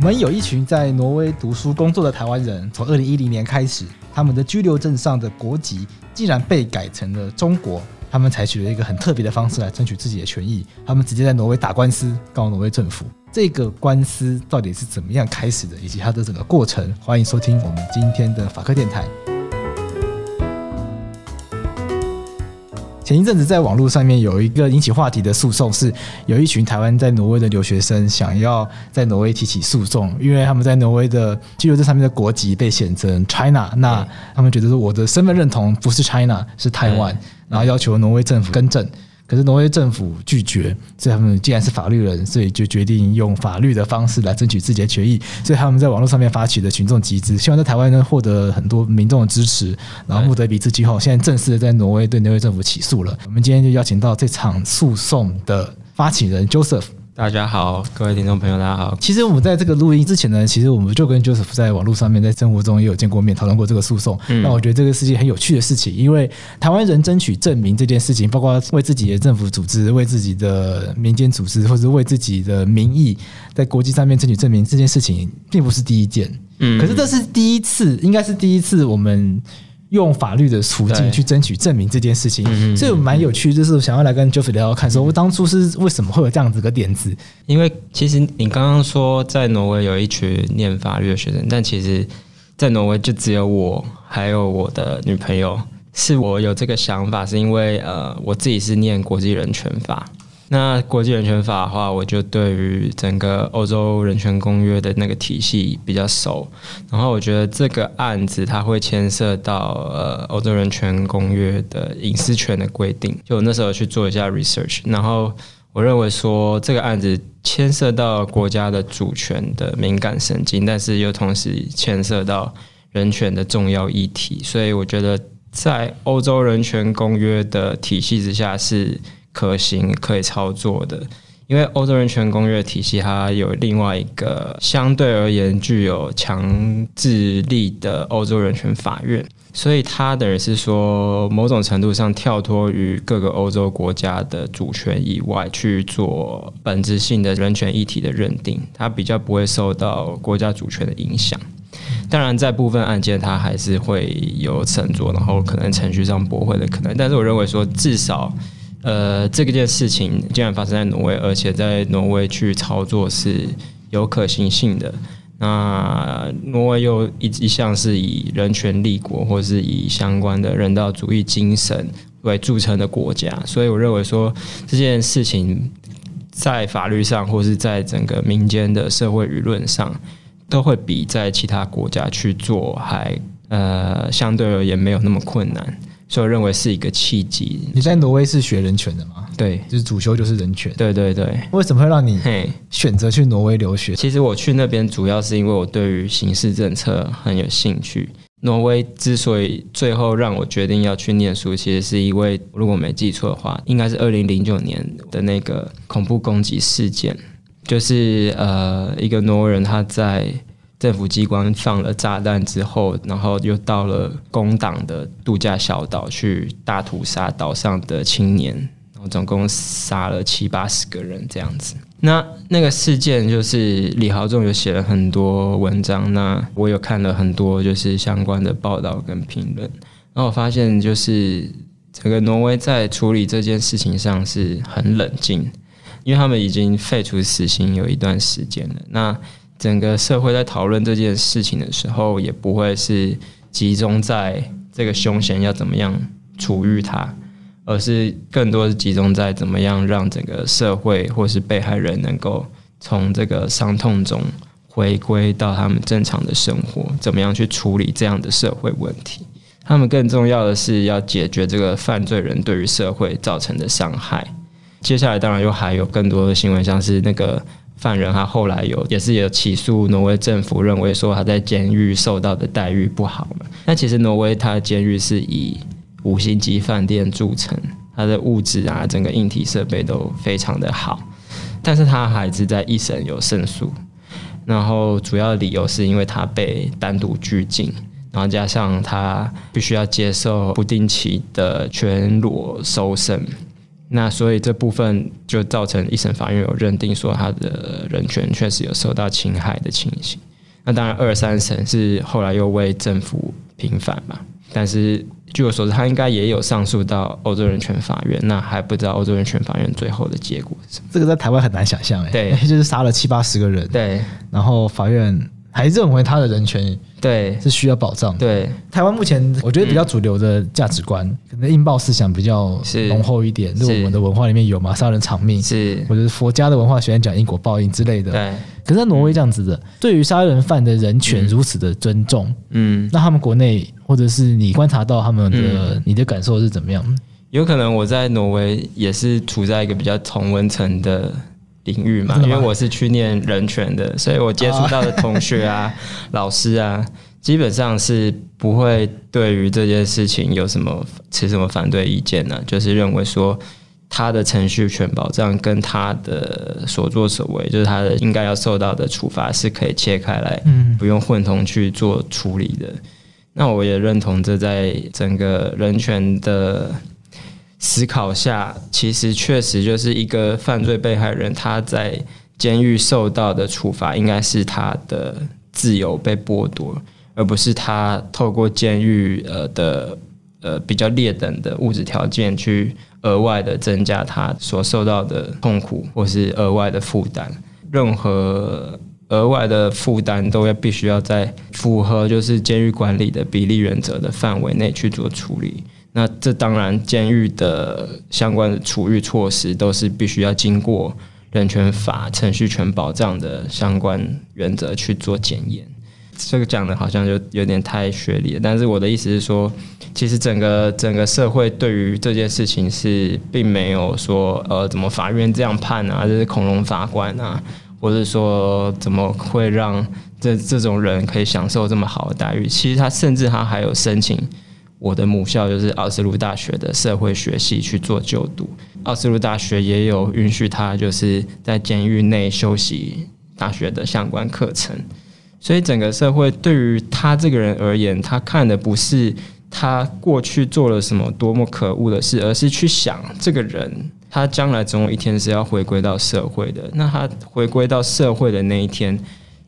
我们有一群在挪威读书工作的台湾人，从二零一零年开始，他们的居留证上的国籍竟然被改成了中国。他们采取了一个很特别的方式来争取自己的权益，他们直接在挪威打官司告挪威政府。这个官司到底是怎么样开始的，以及它的整个过程？欢迎收听我们今天的法科电台。前一阵子在网络上面有一个引起话题的诉讼，是有一群台湾在挪威的留学生想要在挪威提起诉讼，因为他们在挪威的居留证上面的国籍被写成 China，那他们觉得说我的身份认同不是 China，是台湾，然后要求挪威政府更正。可是挪威政府拒绝，所以他们既然是法律人，所以就决定用法律的方式来争取自己的权益。所以他们在网络上面发起的群众集资，希望在台湾呢获得很多民众的支持，然后募得一笔资金后，现在正式的在挪威对挪威政府起诉了。我们今天就邀请到这场诉讼的发起人 Joseph。大家好，各位听众朋友，大家好。其实我们在这个录音之前呢，其实我们就跟 Joseph 在网络上面，在生活中也有见过面，讨论过这个诉讼。那、嗯、我觉得这个是件很有趣的事情，因为台湾人争取证明这件事情，包括为自己的政府组织、为自己的民间组织，或者为自己的民意，在国际上面争取证明这件事情，并不是第一件。嗯，可是这是第一次，应该是第一次我们。用法律的途径去争取证明这件事情，所以蛮有趣。就是想要来跟 Joseph 聊聊看，说我当初是为什么会有这样子个点子？因为其实你刚刚说在挪威有一群念法律的学生，但其实，在挪威就只有我还有我的女朋友。是我有这个想法，是因为呃，我自己是念国际人权法。那国际人权法的话，我就对于整个欧洲人权公约的那个体系比较熟。然后我觉得这个案子它会牵涉到呃欧洲人权公约的隐私权的规定。就我那时候去做一下 research，然后我认为说这个案子牵涉到国家的主权的敏感神经，但是又同时牵涉到人权的重要议题。所以我觉得在欧洲人权公约的体系之下是。可行可以操作的，因为欧洲人权公约体系它有另外一个相对而言具有强制力的欧洲人权法院，所以它等于是说某种程度上跳脱于各个欧洲国家的主权以外去做本质性的人权议题的认定，它比较不会受到国家主权的影响。当然，在部分案件它还是会有沉着，然后可能程序上驳回的可能，但是我认为说至少。呃，这个件事情竟然发生在挪威，而且在挪威去操作是有可行性的。那挪威又一一向是以人权立国，或是以相关的人道主义精神为著称的国家，所以我认为说这件事情在法律上，或是在整个民间的社会舆论上，都会比在其他国家去做还呃相对而言没有那么困难。所以我认为是一个契机。你在挪威是学人权的吗？对，就是主修就是人权。对对对。为什么会让你选择去挪威留学？其实我去那边主要是因为我对于刑事政策很有兴趣。挪威之所以最后让我决定要去念书，其实是因为如果没记错的话，应该是二零零九年的那个恐怖攻击事件，就是呃一个挪威人他在。政府机关放了炸弹之后，然后又到了工党的度假小岛去大屠杀岛上的青年，然后总共杀了七八十个人这样子。那那个事件就是李豪仲有写了很多文章，那我有看了很多就是相关的报道跟评论，然后我发现就是整个挪威在处理这件事情上是很冷静，因为他们已经废除死刑有一段时间了。那整个社会在讨论这件事情的时候，也不会是集中在这个凶嫌要怎么样处遇他，而是更多是集中在怎么样让整个社会或是被害人能够从这个伤痛中回归到他们正常的生活，怎么样去处理这样的社会问题。他们更重要的是要解决这个犯罪人对于社会造成的伤害。接下来当然又还有更多的新闻，像是那个。犯人他后来有也是有起诉挪威政府，认为说他在监狱受到的待遇不好嘛。那其实挪威他的监狱是以五星级饭店著称，它的物质啊，整个硬体设备都非常的好。但是他还是在一审有胜诉，然后主要理由是因为他被单独拘禁，然后加上他必须要接受不定期的全裸搜身。那所以这部分就造成一审法院有认定说他的人权确实有受到侵害的情形。那当然二三审是后来又为政府平反嘛，但是据我所知，他应该也有上诉到欧洲人权法院。那还不知道欧洲人权法院最后的结果是什么？这个在台湾很难想象哎，对，就是杀了七八十个人，对，然后法院还认为他的人权。对，是需要保障的。对，台湾目前我觉得比较主流的价值观，嗯、可能应报思想比较浓厚一点。是，我们的文化里面有嘛，杀人偿命，是，或者是佛家的文化喜欢讲因果报应之类的。对。可是在挪威这样子的，嗯、对于杀人犯的人权如此的尊重，嗯，那他们国内或者是你观察到他们的，嗯、你的感受是怎么样？有可能我在挪威也是处在一个比较同温层的。领域嘛，因为我是去念人权的，所以我接触到的同学啊、老师啊，基本上是不会对于这件事情有什么持什么反对意见呢、啊？就是认为说他的程序权保障跟他的所作所为，就是他的应该要受到的处罚是可以切开来，不用混同去做处理的。那我也认同这在整个人权的。思考下，其实确实就是一个犯罪被害人，他在监狱受到的处罚，应该是他的自由被剥夺，而不是他透过监狱呃的呃比较劣等的物质条件去额外的增加他所受到的痛苦，或是额外的负担。任何额外的负担都要必须要在符合就是监狱管理的比例原则的范围内去做处理。那这当然，监狱的相关的处遇措施都是必须要经过人权法程序权保障的相关原则去做检验。这个讲的好像就有点太学理了，但是我的意思是说，其实整个整个社会对于这件事情是并没有说，呃，怎么法院这样判啊，这是恐龙法官啊，或者说怎么会让这这种人可以享受这么好的待遇？其实他甚至他还有申请。我的母校就是奥斯陆大学的社会学系去做就读，奥斯陆大学也有允许他就是在监狱内修习大学的相关课程，所以整个社会对于他这个人而言，他看的不是他过去做了什么多么可恶的事，而是去想这个人他将来总有一天是要回归到社会的，那他回归到社会的那一天，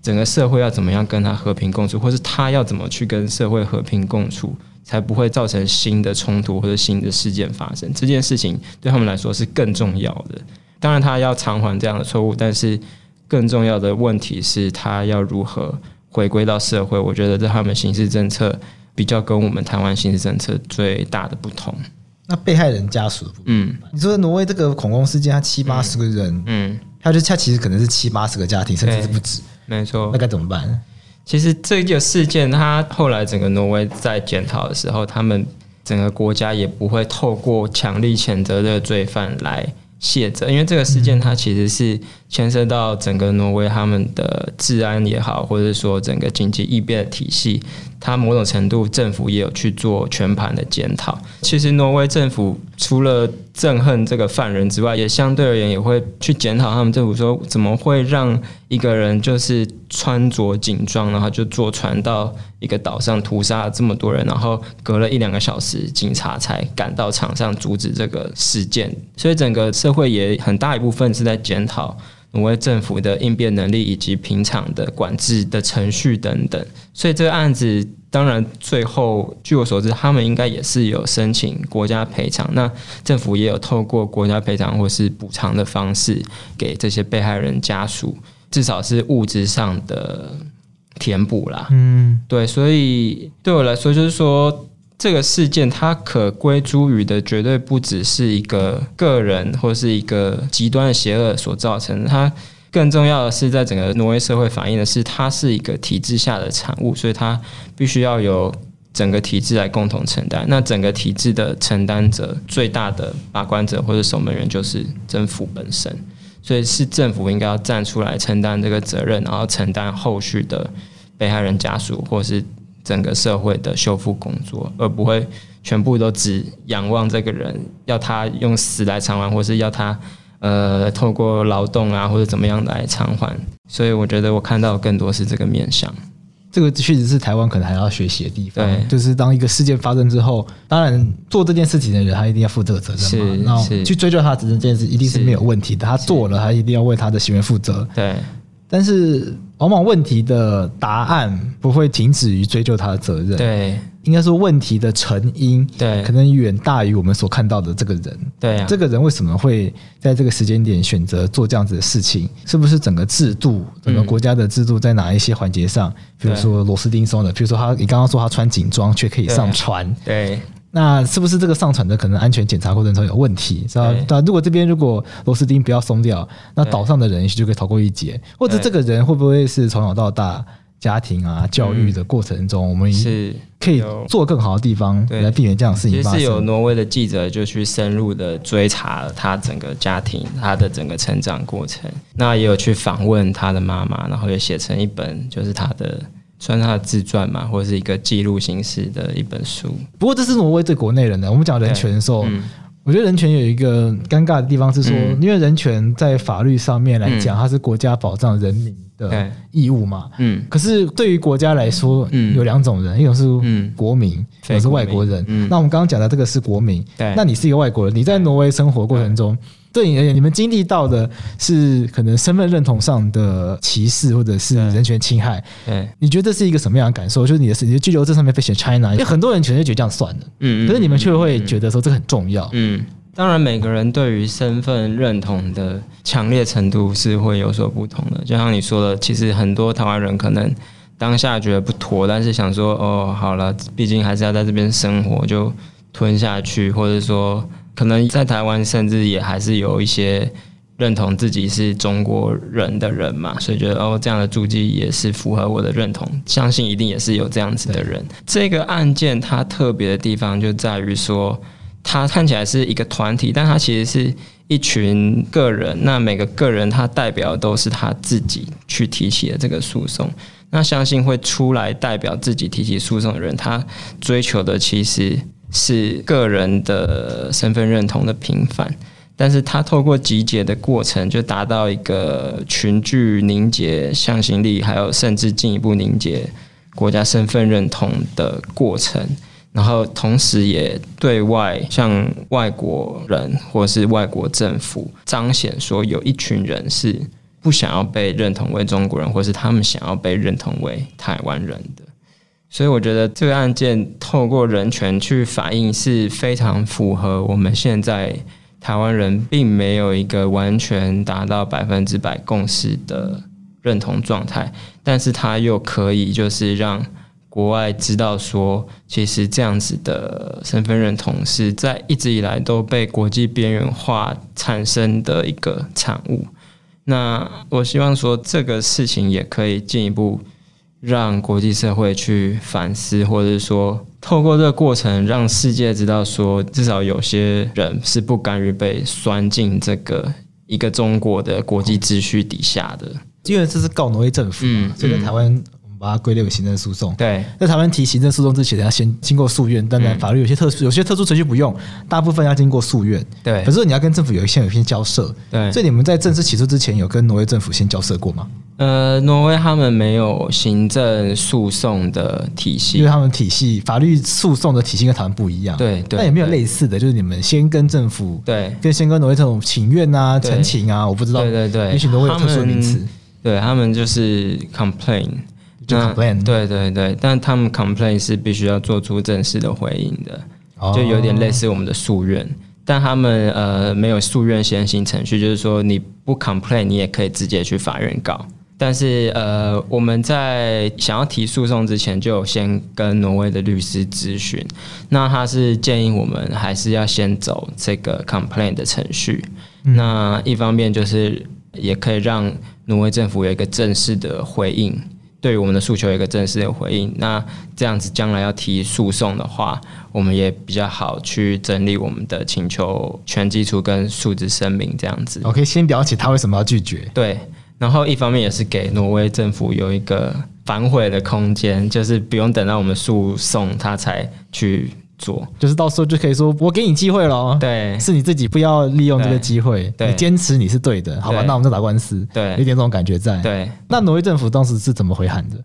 整个社会要怎么样跟他和平共处，或是他要怎么去跟社会和平共处。才不会造成新的冲突或者新的事件发生。这件事情对他们来说是更重要的。当然，他要偿还这样的错误，但是更重要的问题是他要如何回归到社会。我觉得这他们刑事政策比较跟我们台湾刑事政策最大的不同。那被害人家属，嗯，你说挪威这个恐攻事件，他七八十个人，嗯，他就他其实可能是七八十个家庭，甚至是不止，没错。那该怎么办？其实这个事件，他后来整个挪威在检讨的时候，他们整个国家也不会透过强力谴责这个罪犯来卸责，因为这个事件它其实是牵涉到整个挪威他们的治安也好，或者说整个经济异变的体系。他某种程度，政府也有去做全盘的检讨。其实，挪威政府除了憎恨这个犯人之外，也相对而言也会去检讨他们政府说，怎么会让一个人就是穿着警装，然后就坐船到一个岛上屠杀这么多人，然后隔了一两个小时，警察才赶到场上阻止这个事件。所以，整个社会也很大一部分是在检讨。挪威政府的应变能力以及平常的管制的程序等等，所以这个案子当然最后据我所知，他们应该也是有申请国家赔偿，那政府也有透过国家赔偿或是补偿的方式给这些被害人家属，至少是物质上的填补啦。嗯，对，所以对我来说就是说。这个事件，它可归诸于的绝对不只是一个个人或是一个极端的邪恶所造成的，它更重要的是在整个挪威社会反映的是，它是一个体制下的产物，所以它必须要由整个体制来共同承担。那整个体制的承担者，最大的把关者或者守门员就是政府本身，所以是政府应该要站出来承担这个责任，然后承担后续的被害人家属或是。整个社会的修复工作，而不会全部都只仰望这个人，要他用死来偿还，或是要他呃透过劳动啊或者怎么样来偿还。所以我觉得我看到更多是这个面向。这个确实是台湾可能还要学习的地方。对，就是当一个事件发生之后，当然做这件事情的人他一定要负这个责任嘛。然后去追究他的责任这件事一定是没有问题的。他做了，他一定要为他的行为负责。对。但是往往问题的答案不会停止于追究他的责任。对。应该说问题的成因，对，可能远大于我们所看到的这个人。对啊，这个人为什么会在这个时间点选择做这样子的事情？是不是整个制度，整个国家的制度在哪一些环节上，比如说螺丝钉松的，比如说他，你刚刚说他穿警装却可以上船，对。那是不是这个上传的可能安全检查过程中有问题？是吧？那，如果这边如果螺丝钉不要松掉，那岛上的人也许就可以逃过一劫。或者这个人会不会是从小到大家庭啊教育的过程中，我们是可以做更好的地方来避免这样的事情发生？其实有挪威的记者就去深入的追查了他整个家庭，他的整个成长过程。那也有去访问他的妈妈，然后也写成一本，就是他的。算他的自传嘛，或者是一个记录形式的一本书。不过这是挪威对国内人的。我们讲人权的时候，嗯、我觉得人权有一个尴尬的地方是说，嗯、因为人权在法律上面来讲，它是国家保障人民的义务嘛。嗯。可是对于国家来说，嗯、有两种人，一种是国民，一种是外国人。嗯、那我们刚刚讲的这个是国民。对。那你是一个外国人，你在挪威生活过程中。对你而言，你们经历到的是可能身份认同上的歧视，或者是人权侵害。对，你觉得这是一个什么样的感受？就是你的你的居留证上面被写 China，因为很多人可能就觉得这样算了。嗯，可是你们却会觉得说这个很重要。嗯，当然每个人对于身份认同的强烈程度是会有所不同的。就像你说的，其实很多台湾人可能当下觉得不妥，但是想说哦，好了，毕竟还是要在这边生活，就吞下去，或者说。可能在台湾，甚至也还是有一些认同自己是中国人的人嘛，所以觉得哦，这样的足迹也是符合我的认同。相信一定也是有这样子的人。这个案件它特别的地方就在于说，它看起来是一个团体，但它其实是一群个人。那每个个人他代表都是他自己去提起的这个诉讼。那相信会出来代表自己提起诉讼的人，他追求的其实。是个人的身份认同的平凡，但是他透过集结的过程，就达到一个群聚凝结向心力，还有甚至进一步凝结国家身份认同的过程，然后同时也对外向外国人或是外国政府彰显说，有一群人是不想要被认同为中国人，或是他们想要被认同为台湾人的。所以我觉得这个案件透过人权去反映是非常符合我们现在台湾人并没有一个完全达到百分之百共识的认同状态，但是它又可以就是让国外知道说，其实这样子的身份认同是在一直以来都被国际边缘化产生的一个产物。那我希望说这个事情也可以进一步。让国际社会去反思，或者是说，透过这个过程，让世界知道说，至少有些人是不甘于被拴进这个一个中国的国际秩序底下的。因为这是告挪威政府嘛，所以在台湾。把它归类为行政诉讼。对，在台湾提行政诉讼之前，要先经过诉愿。当然，法律有些特殊，有些特殊程序不用，大部分要经过诉愿。对，可是你要跟政府有一些有一篇交涉。对，所以你们在正式起诉之前，有跟挪威政府先交涉过吗？呃，挪威他们没有行政诉讼的体系，因为他们体系法律诉讼的体系跟台湾不一样。对，对但也没有类似的，就是你们先跟政府，对，跟先跟挪威这种请愿啊、陈情啊，我不知道。对对对，也许挪威有特殊的名词。对他们就是 complain。就 complain，对对对，但他们 complain 是必须要做出正式的回应的，就有点类似我们的诉愿，但他们呃没有诉愿先行程序，就是说你不 complain，你也可以直接去法院告。但是呃我们在想要提诉讼之前，就先跟挪威的律师咨询，那他是建议我们还是要先走这个 complaint 的程序，那一方面就是也可以让挪威政府有一个正式的回应。对于我们的诉求有一个正式的回应，那这样子将来要提诉讼的话，我们也比较好去整理我们的请求全基础跟数字声明这样子。OK，先了解他为什么要拒绝。对，然后一方面也是给挪威政府有一个反悔的空间，就是不用等到我们诉讼他才去。做就是到时候就可以说，我给你机会了。对，是你自己不要利用这个机会，对，你坚持你是对的，好吧？那我们就打官司。对，有点这种感觉在。对，那挪威政府当时是怎么回函的？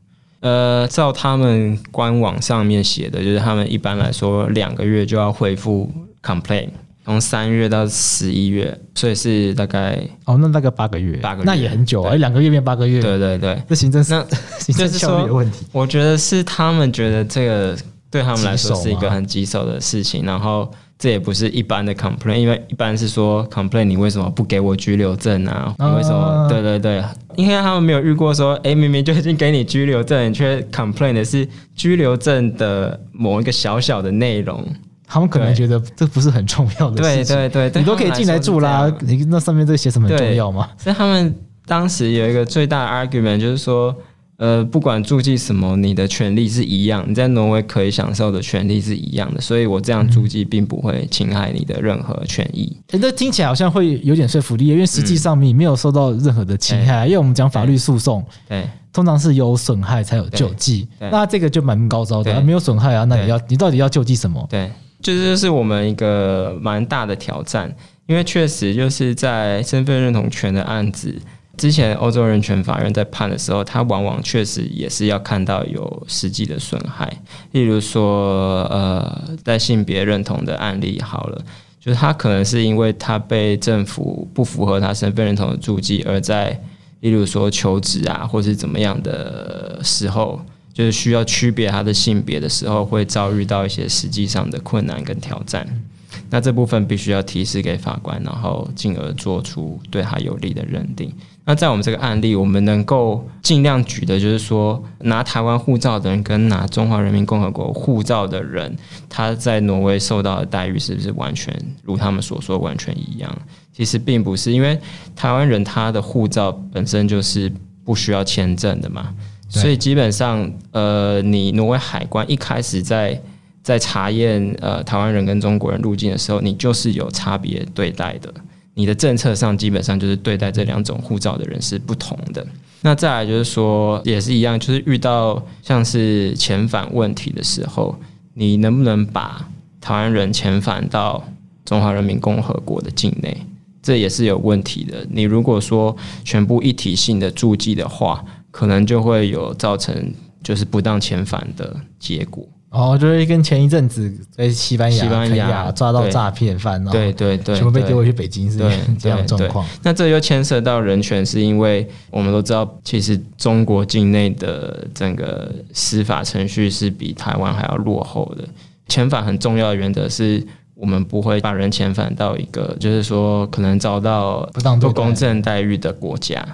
呃，照他们官网上面写的，就是他们一般来说两个月就要恢复 complain，从三月到十一月，所以是大概哦，那大概八个月，八个月那也很久啊，两个月变八个月，对对对，这行政那 行政效率有问题。我觉得是他们觉得这个对他们来说是一个很棘手的事情，然后。这也不是一般的 complaint，因为一般是说 complaint，你为什么不给我居留证啊？你为什么？对对对，因为他们没有遇过说，哎，明明就已经给你居留证，你却 complain 的是居留证的某一个小小的内容。他们可能觉得这不是很重要的事情。对对对，你都可以进来住啦，你那上面这写什么很重要吗？所以他们当时有一个最大的 argument 就是说。呃，不管住记什么，你的权利是一样，你在挪威可以享受的权利是一样的，所以我这样住记并不会侵害你的任何权益。哎、嗯，这听起来好像会有点说服力，因为实际上你没有受到任何的侵害。嗯、因为我们讲法律诉讼，对，通常是有损害才有救济，那这个就蛮高招的，啊、没有损害啊，那你要你到底要救济什么？对，就是这是我们一个蛮大的挑战，因为确实就是在身份认同权的案子。之前欧洲人权法院在判的时候，他往往确实也是要看到有实际的损害，例如说，呃，在性别认同的案例好了，就是他可能是因为他被政府不符合他身份认同的注记，而在例如说求职啊，或是怎么样的时候，就是需要区别他的性别的时候，会遭遇到一些实际上的困难跟挑战。那这部分必须要提示给法官，然后进而做出对他有利的认定。那在我们这个案例，我们能够尽量举的就是说，拿台湾护照的人跟拿中华人民共和国护照的人，他在挪威受到的待遇是不是完全如他们所说完全一样？其实并不是，因为台湾人他的护照本身就是不需要签证的嘛，所以基本上，呃，你挪威海关一开始在在查验呃台湾人跟中国人入境的时候，你就是有差别对待的。你的政策上基本上就是对待这两种护照的人是不同的。那再来就是说，也是一样，就是遇到像是遣返问题的时候，你能不能把台湾人遣返到中华人民共和国的境内？这也是有问题的。你如果说全部一体性的注记的话，可能就会有造成就是不当遣返的结果。哦，就是跟前一阵子在西班牙、西班牙抓到诈骗犯，对对对，全部被丢回去北京，是 这样状况。那这又牵涉到人权，是因为我们都知道，其实中国境内的整个司法程序是比台湾还要落后的。遣返很重要的原则是我们不会把人遣返到一个就是说可能遭到不公正待遇的国家，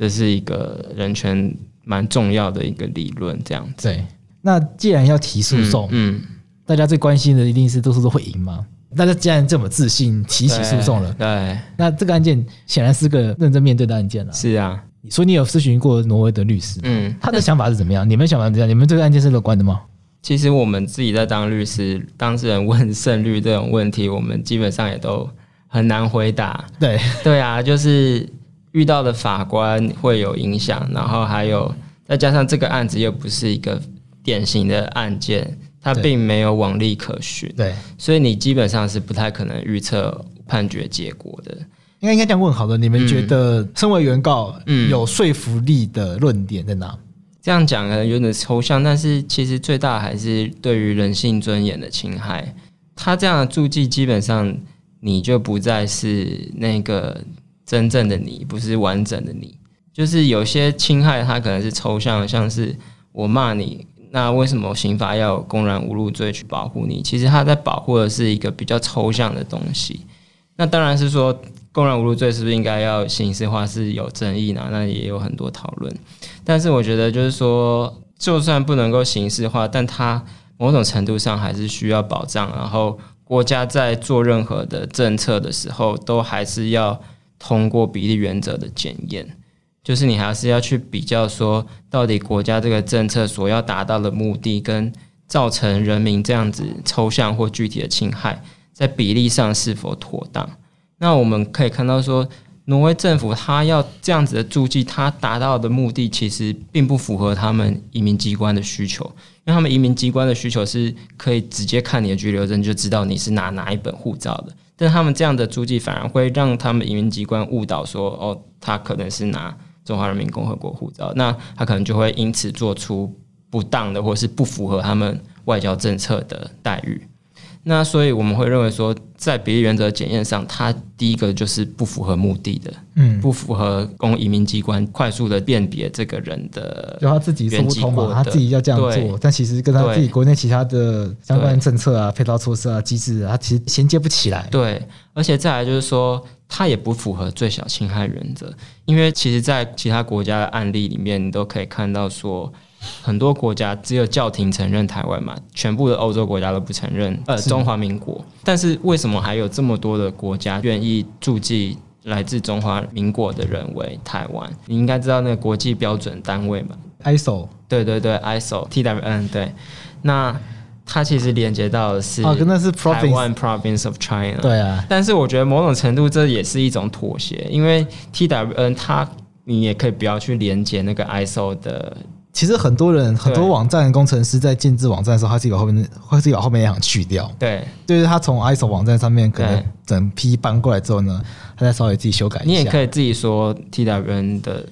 这是一个人权蛮重要的一个理论，这样子。对。那既然要提诉讼，嗯，嗯，大家最关心的一定是都是都会赢吗？大家既然这么自信提起诉讼了，对，对，那这个案件显然是个认真面对的案件了。是啊，所以你有咨询过挪威的律师，嗯，他的想法是怎么样？你们想法是怎么样？你们这个案件是乐观的吗？其实我们自己在当律师，当事人问胜率这种问题，我们基本上也都很难回答。对，对啊，就是遇到的法官会有影响，然后还有再加上这个案子又不是一个。典型的案件，它并没有往例可循，对，所以你基本上是不太可能预测判决结果的。应该应该这样问好了，你们觉得身为原告，有说服力的论点在哪？嗯，这样讲可能有点抽象，但是其实最大还是对于人性尊严的侵害。他这样的注记，基本上你就不再是那个真正的你，不是完整的你。就是有些侵害，它可能是抽象的，像是我骂你。那为什么刑法要公然侮辱罪去保护你？其实它在保护的是一个比较抽象的东西。那当然是说，公然侮辱罪是不是应该要刑事化是有争议呢？那也有很多讨论。但是我觉得就是说，就算不能够刑事化，但它某种程度上还是需要保障。然后国家在做任何的政策的时候，都还是要通过比例原则的检验。就是你还是要去比较说，到底国家这个政策所要达到的目的，跟造成人民这样子抽象或具体的侵害，在比例上是否妥当？那我们可以看到说，挪威政府他要这样子的注记，他达到的目的其实并不符合他们移民机关的需求，因为他们移民机关的需求是可以直接看你的居留证就知道你是拿哪一本护照的，但他们这样的注记反而会让他们移民机关误导说，哦，他可能是拿。中华人民共和国护照，那他可能就会因此做出不当的，或是不符合他们外交政策的待遇。那所以我们会认为说，在比例原则检验上，它第一个就是不符合目的的，嗯，不符合供移民机关快速的辨别这个人的，就他自己说不通嘛，他自己要这样做，但其实跟他自己国内其他的相关政策啊、配套措施啊、机制啊，他其实衔接不起来。对，而且再来就是说，它也不符合最小侵害原则，因为其实，在其他国家的案例里面，你都可以看到说。很多国家只有教廷承认台湾嘛，全部的欧洲国家都不承认呃中华民国。但是为什么还有这么多的国家愿意注记来自中华民国的人为台湾？你应该知道那个国际标准单位嘛，ISO。对对对，ISO TWN 对。那它其实连接到的是哦，那是 Taiwan Province of China。对啊，但是我觉得某种程度这也是一种妥协，因为 TWN 它你也可以不要去连接那个 ISO 的。其实很多人很多网站工程师在建制网站的时候，他自己把后面，他自己把后面那行去掉。对，就是他从 ISO 网站上面可能整批搬过来之后呢，他再稍微自己修改一下。你也可以自己说 TWN 的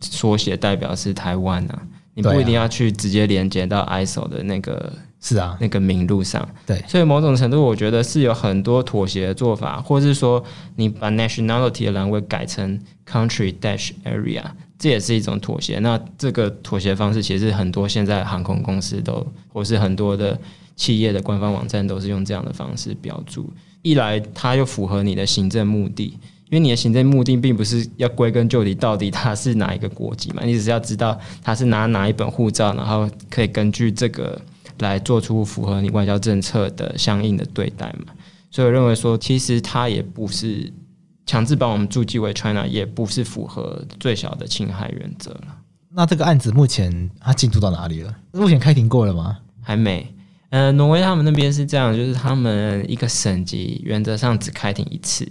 缩写代表是台湾啊，你不一定要去直接连接到 ISO 的那个是啊那个名录上。对，所以某种程度我觉得是有很多妥协的做法，或是说你把 nationality 的栏位改成 country dash area。这也是一种妥协。那这个妥协方式，其实很多现在航空公司都，或是很多的企业的官方网站都是用这样的方式标注。一来，它又符合你的行政目的，因为你的行政目的并不是要归根究底，到底他是哪一个国籍嘛？你只是要知道他是拿哪一本护照，然后可以根据这个来做出符合你外交政策的相应的对待嘛。所以我认为说，其实它也不是。强制把我们注记为 China 也不是符合最小的侵害原则了。那这个案子目前它进度到哪里了？目前开庭过了吗？还没。呃，挪威他们那边是这样，就是他们一个省级原则上只开庭一次，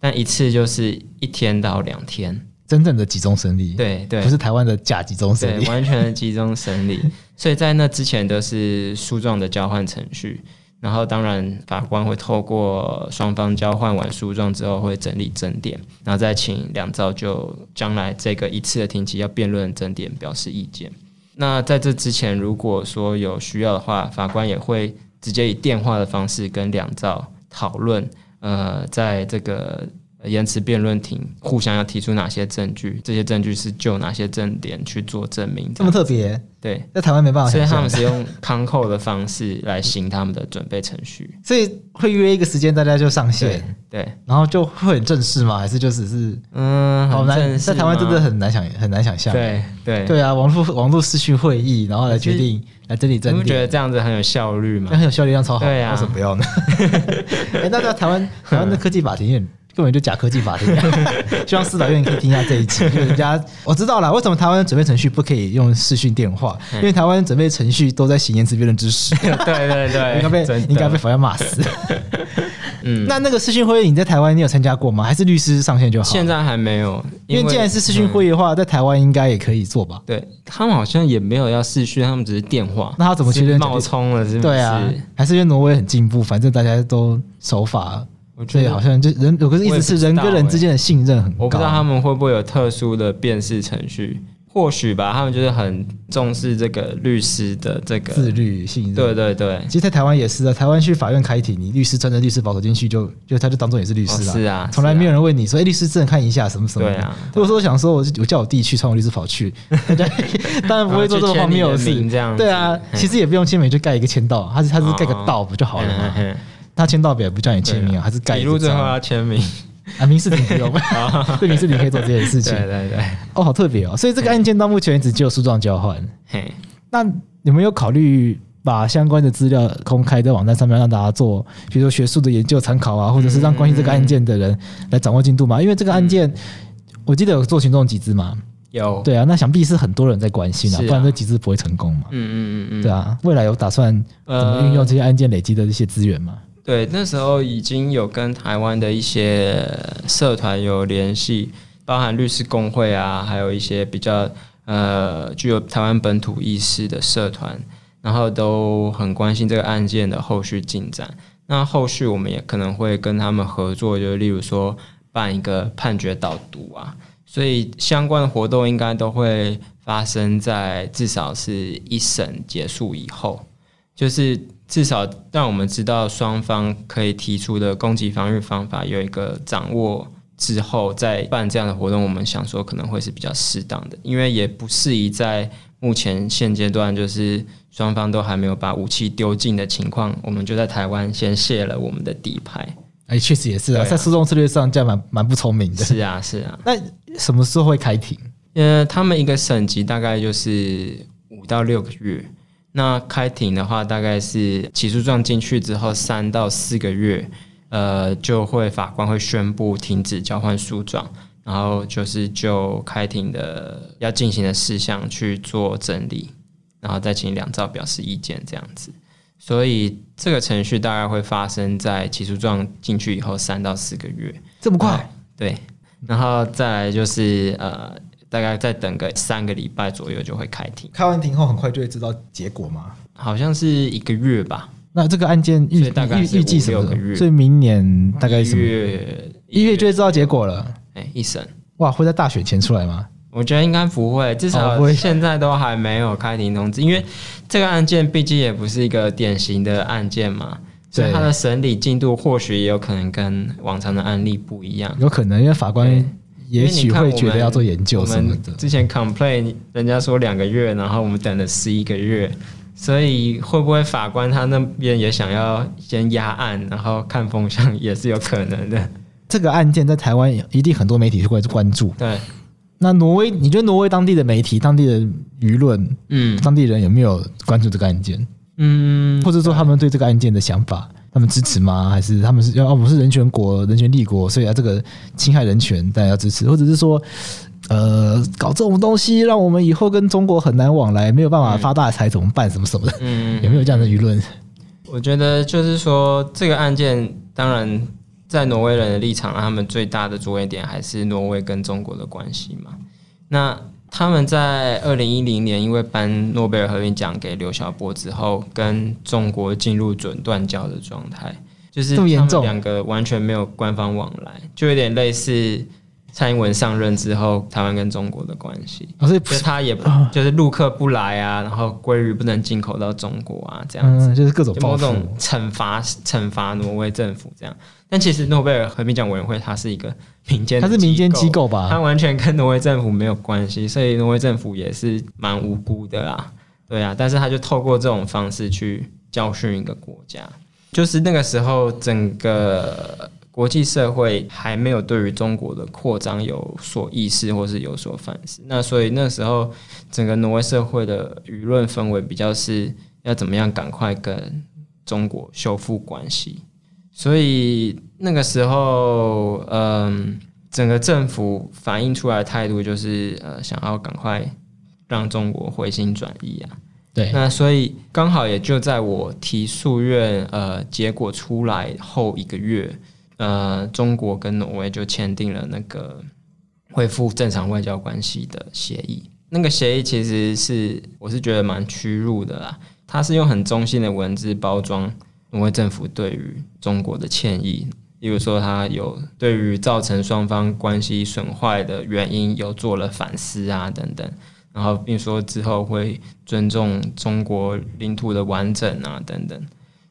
但一次就是一天到两天，真正的集中审理。对对，不是台湾的假集中审理，完全的集中审理。所以在那之前都是诉状的交换程序。然后，当然，法官会透过双方交换完诉状之后，会整理争点，然后再请两造就将来这个一次的庭期要辩论争点表示意见。那在这之前，如果说有需要的话，法官也会直接以电话的方式跟两造讨论。呃，在这个。延迟辩论庭互相要提出哪些证据？这些证据是就哪些证点去做证明？这么特别？对，在台湾没办法。所以他们是用康扣的方式来行他们的准备程序。所以会约一个时间，大家就上线。对，对，然后就会很正式吗？还是就只是嗯，好难。在台湾真的很难想，很难想象。对对对啊，网络网络视讯会议，然后来决定来整理证点。你不觉得这样子很有效率吗？很有效率，这样超好。对啊，为什么不要呢？哎，那在台湾台湾的科技法庭根本就假科技法庭，希望司法院可以听一下这一集。就人家我知道了，为什么台湾准备程序不可以用视讯电话？因为台湾准备程序都在行言辞辩论之时。对对对，应该被应该被法院骂死。嗯，那那个视讯会议你在台湾你有参加过吗？还是律师上线就好？现在还没有，因为既然是视讯会议的话，在台湾应该也可以做吧？对他们好像也没有要视讯，他们只是电话。那他怎么确认冒充了？是不是？对啊，还是因为挪威很进步，反正大家都守法。我觉得好像就人有个意思是人跟人之间的信任很高。我不知道他们会不会有特殊的辨识程序，或许吧。他们就是很重视这个律师的这个自律信任。对对对，其实，在台湾也是啊。台湾去法院开庭，你律师穿着律师保守进去，就就他就当做也是律师了。是啊，从来没有人问你说：“哎，律师证看一下什么什么。”对啊。如果说我想说，我我叫我弟去穿我律师袍去，大家当然不会做这么荒谬的事。这样对啊，其实也不用签名，就盖一个签到，他是他是盖个道不就好了吗？他签到表不叫你签名啊，还是盖一个章？笔录最后要签名 啊，民事庭不用，对民事庭可以做这件事情。对对对，哦，好特别哦。所以这个案件到目前为止只有诉状交换。嘿，那有没有考虑把相关的资料公开在网站上面，让大家做，比如说学术的研究参考啊，或者是让关心这个案件的人来掌握进度嘛？因为这个案件，我记得有做群众集资嘛？有。对啊，那想必是很多人在关心啊，不然这集资不会成功嘛。嗯嗯嗯嗯。对啊，未来有打算怎么运用这些案件累积的这些资源吗？对，那时候已经有跟台湾的一些社团有联系，包含律师公会啊，还有一些比较呃具有台湾本土意识的社团，然后都很关心这个案件的后续进展。那后续我们也可能会跟他们合作，就例如说办一个判决导读啊。所以相关的活动应该都会发生在至少是一审结束以后，就是至少让我们知道双方可以提出的攻击防御方法有一个掌握之后，再办这样的活动，我们想说可能会是比较适当的，因为也不适宜在目前现阶段就是双方都还没有把武器丢尽的情况，我们就在台湾先卸了我们的底牌。哎，确实也是啊，啊在诉讼策略上这样蛮蛮不聪明的。是啊，是啊。那什么时候会开庭？呃，他们一个省级大概就是五到六个月。那开庭的话，大概是起诉状进去之后三到四个月，呃，就会法官会宣布停止交换诉状，然后就是就开庭的要进行的事项去做整理，然后再请两造表示意见这样子。所以这个程序大概会发生在起诉状进去以后三到四个月，这么快？对，然后再来就是呃，大概再等个三个礼拜左右就会开庭。开完庭后很快就会知道结果吗？好像是一个月吧。那这个案件预大概预计什么？个月。所以明年大概是一月一月就会知道结果了。哎，一审哇，会在大选前出来吗？我觉得应该不会，至少现在都还没有开庭通知，因为这个案件毕竟也不是一个典型的案件嘛，所以它的审理进度或许也有可能跟往常的案例不一样。有可能，因为法官也许会觉得要做研究什么的。之前 complain 人家说两个月，然后我们等了十一个月，所以会不会法官他那边也想要先压案，然后看风向也是有可能的。这个案件在台湾一定很多媒体会关注。对。那挪威，你觉得挪威当地的媒体、当地的舆论，嗯，当地人有没有关注这个案件？嗯，或者说他们对这个案件的想法，他们支持吗？还是他们是要我们是人权国、人权立国，所以啊，这个侵害人权大家要支持？或者是说，呃，搞这种东西，让我们以后跟中国很难往来，没有办法发大财，怎么办？什么什么的？嗯，有没有这样的舆论？我觉得就是说，这个案件当然。在挪威人的立场，他们最大的着眼点还是挪威跟中国的关系嘛。那他们在二零一零年因为颁诺贝尔和平奖给刘晓波之后，跟中国进入准断交的状态，就是他们两个完全没有官方往来，就有点类似。蔡英文上任之后，台湾跟中国的关系，所以他也就是陆客不来啊，然后鲑鱼不能进口到中国啊，这样子，就是各种某种惩罚惩罚挪威政府这样。但其实诺贝尔和平奖委员会它是一个民间，它是民间机构吧？它完全跟挪威政府没有关系，所以挪威政府也是蛮无辜的啦。对啊，但是他就透过这种方式去教训一个国家，就是那个时候整个。国际社会还没有对于中国的扩张有所意识，或是有所反思。那所以那时候，整个挪威社会的舆论氛围比较是要怎么样赶快跟中国修复关系。所以那个时候，嗯，整个政府反映出来的态度就是，呃，想要赶快让中国回心转意啊。对。那所以刚好也就在我提诉愿，呃，结果出来后一个月。呃，中国跟挪威就签订了那个恢复正常外交关系的协议。那个协议其实是我是觉得蛮屈辱的啦，它是用很中性的文字包装挪威政府对于中国的歉意，例如说它有对于造成双方关系损坏的原因有做了反思啊等等，然后并说之后会尊重中国领土的完整啊等等。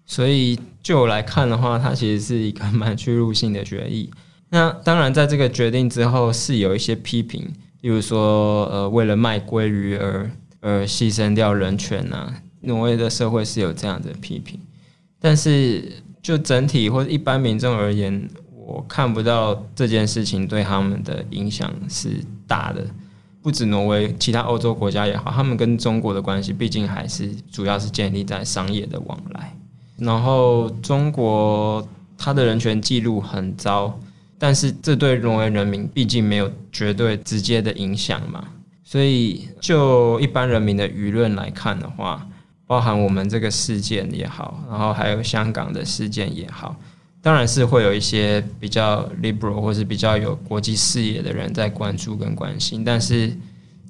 所以，就我来看的话，它其实是一个蛮屈辱性的决议。那当然，在这个决定之后，是有一些批评，例如说，呃，为了卖鲑鱼而而牺牲掉人权呐、挪威的社会是有这样的批评，但是就整体或者一般民众而言，我看不到这件事情对他们的影响是大的。不止挪威，其他欧洲国家也好，他们跟中国的关系毕竟还是主要是建立在商业的往来。然后中国它的人权记录很糟，但是这对挪威人民毕竟没有绝对直接的影响嘛。所以就一般人民的舆论来看的话，包含我们这个事件也好，然后还有香港的事件也好，当然是会有一些比较 liberal 或是比较有国际视野的人在关注跟关心，但是。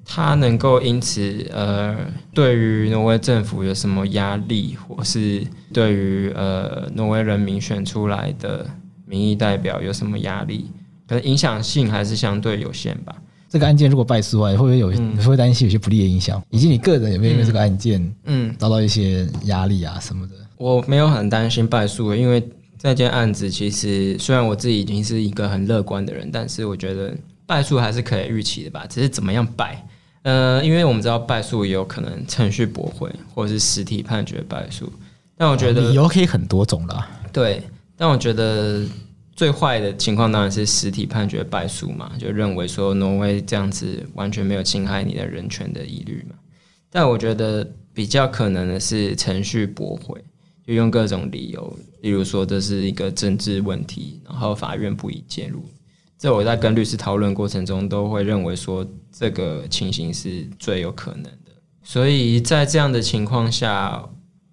他能够因此呃，对于挪威政府有什么压力，或是对于呃挪威人民选出来的民意代表有什么压力？可能影响性还是相对有限吧。这个案件如果败诉啊，会不会有？嗯、你会担心有些不利的影响？以及你个人有没有因为这个案件，嗯，遭到一些压力啊什么的？我没有很担心败诉，因为这件案子其实虽然我自己已经是一个很乐观的人，但是我觉得败诉还是可以预期的吧。只是怎么样败？呃，因为我们知道败诉也有可能程序驳回，或者是实体判决败诉。但我觉得理由可以很多种啦。对，但我觉得。最坏的情况当然是实体判决败诉嘛，就认为说挪威这样子完全没有侵害你的人权的疑虑嘛。但我觉得比较可能的是程序驳回，就用各种理由，例如说这是一个政治问题，然后法院不宜介入。这我在跟律师讨论过程中都会认为说这个情形是最有可能的。所以在这样的情况下，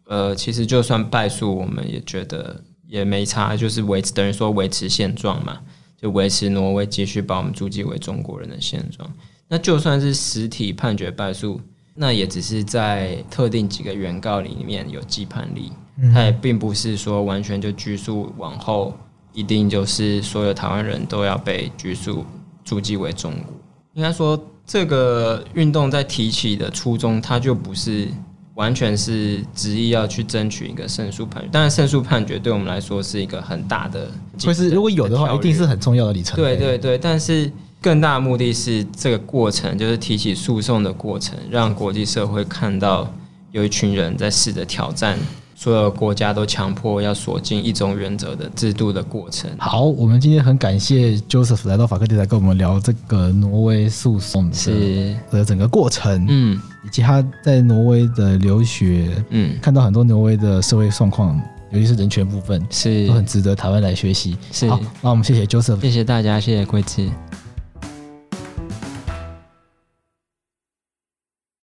呃，其实就算败诉，我们也觉得。也没差，就是维持等于说维持现状嘛，就维持挪威继续把我们注记为中国人的现状。那就算是实体判决败诉，那也只是在特定几个原告里面有既判力，它也并不是说完全就拘束往后，一定就是所有台湾人都要被拘束注记为中国。应该说，这个运动在提起的初衷，它就不是。完全是执意要去争取一个胜诉判决，当然胜诉判决对我们来说是一个很大的，就是如果有的话，一定是很重要的里程碑。对对对，但是更大的目的是这个过程，就是提起诉讼的过程，让国际社会看到有一群人在试着挑战。所有国家都强迫要锁进一种原则的制度的过程。好，我们今天很感谢 Joseph 来到法克电台跟我们聊这个挪威诉讼是的整个过程，嗯，以及他在挪威的留学，嗯，看到很多挪威的社会状况，尤其是人权部分，是都很值得台湾来学习。是，好，那我们谢谢 Joseph，谢谢大家，谢谢贵智。